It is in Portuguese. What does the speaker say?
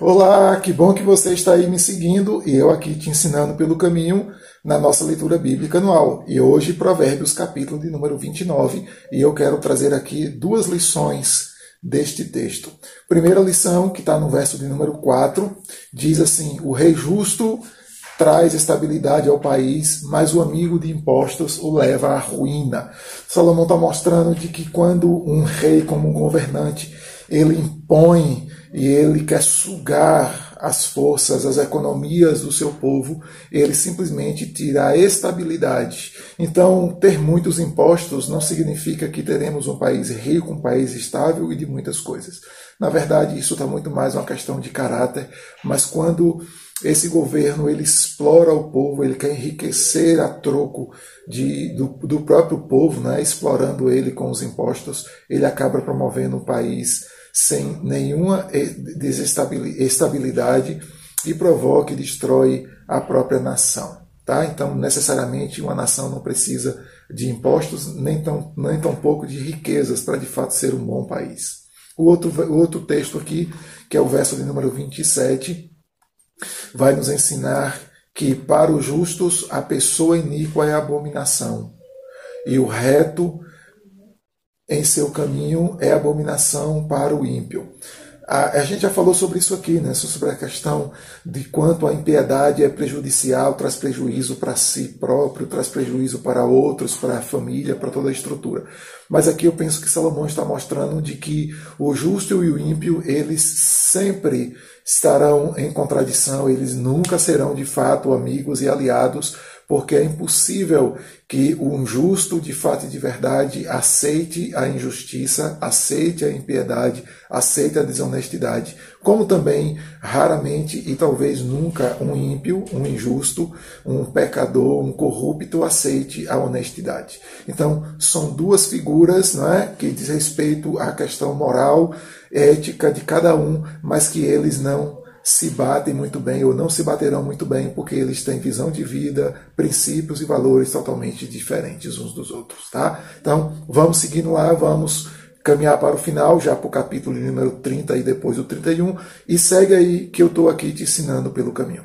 Olá, que bom que você está aí me seguindo e eu aqui te ensinando pelo caminho na nossa leitura bíblica anual. E hoje, Provérbios, capítulo de número 29, e eu quero trazer aqui duas lições deste texto. Primeira lição, que está no verso de número 4, diz assim: O rei justo traz estabilidade ao país, mas o amigo de impostos o leva à ruína. Salomão está mostrando de que quando um rei, como um governante, ele impõe e ele quer sugar as forças, as economias do seu povo, ele simplesmente tira a estabilidade. Então, ter muitos impostos não significa que teremos um país rico, um país estável e de muitas coisas. Na verdade, isso está muito mais uma questão de caráter, mas quando esse governo ele explora o povo, ele quer enriquecer a troco de, do, do próprio povo, né, explorando ele com os impostos, ele acaba promovendo um país sem nenhuma estabilidade e provoca e destrói a própria nação. Tá? Então, necessariamente, uma nação não precisa de impostos, nem tão, nem tão pouco de riquezas para de fato ser um bom país. O outro, o outro texto aqui, que é o verso de número 27, vai nos ensinar que para os justos a pessoa iníqua é abominação, e o reto em seu caminho é abominação para o ímpio. A, a, gente já falou sobre isso aqui, né? sobre a questão de quanto a impiedade é prejudicial, traz prejuízo para si próprio, traz prejuízo para outros, para a família, para toda a estrutura. Mas aqui eu penso que Salomão está mostrando de que o justo e o ímpio, eles sempre estarão em contradição, eles nunca serão de fato amigos e aliados, porque é impossível que um justo, de fato e de verdade, aceite a injustiça, aceite a impiedade, aceite a desonestidade, como também raramente e talvez nunca um ímpio, um injusto, um pecador, um corrupto aceite a honestidade. Então, são duas figuras não é, que diz respeito à questão moral, ética de cada um, mas que eles não se batem muito bem ou não se baterão muito bem, porque eles têm visão de vida, princípios e valores totalmente diferentes uns dos outros, tá? Então, vamos seguindo lá, vamos caminhar para o final, já para o capítulo número 30 e depois o 31, e segue aí que eu estou aqui te ensinando pelo caminho.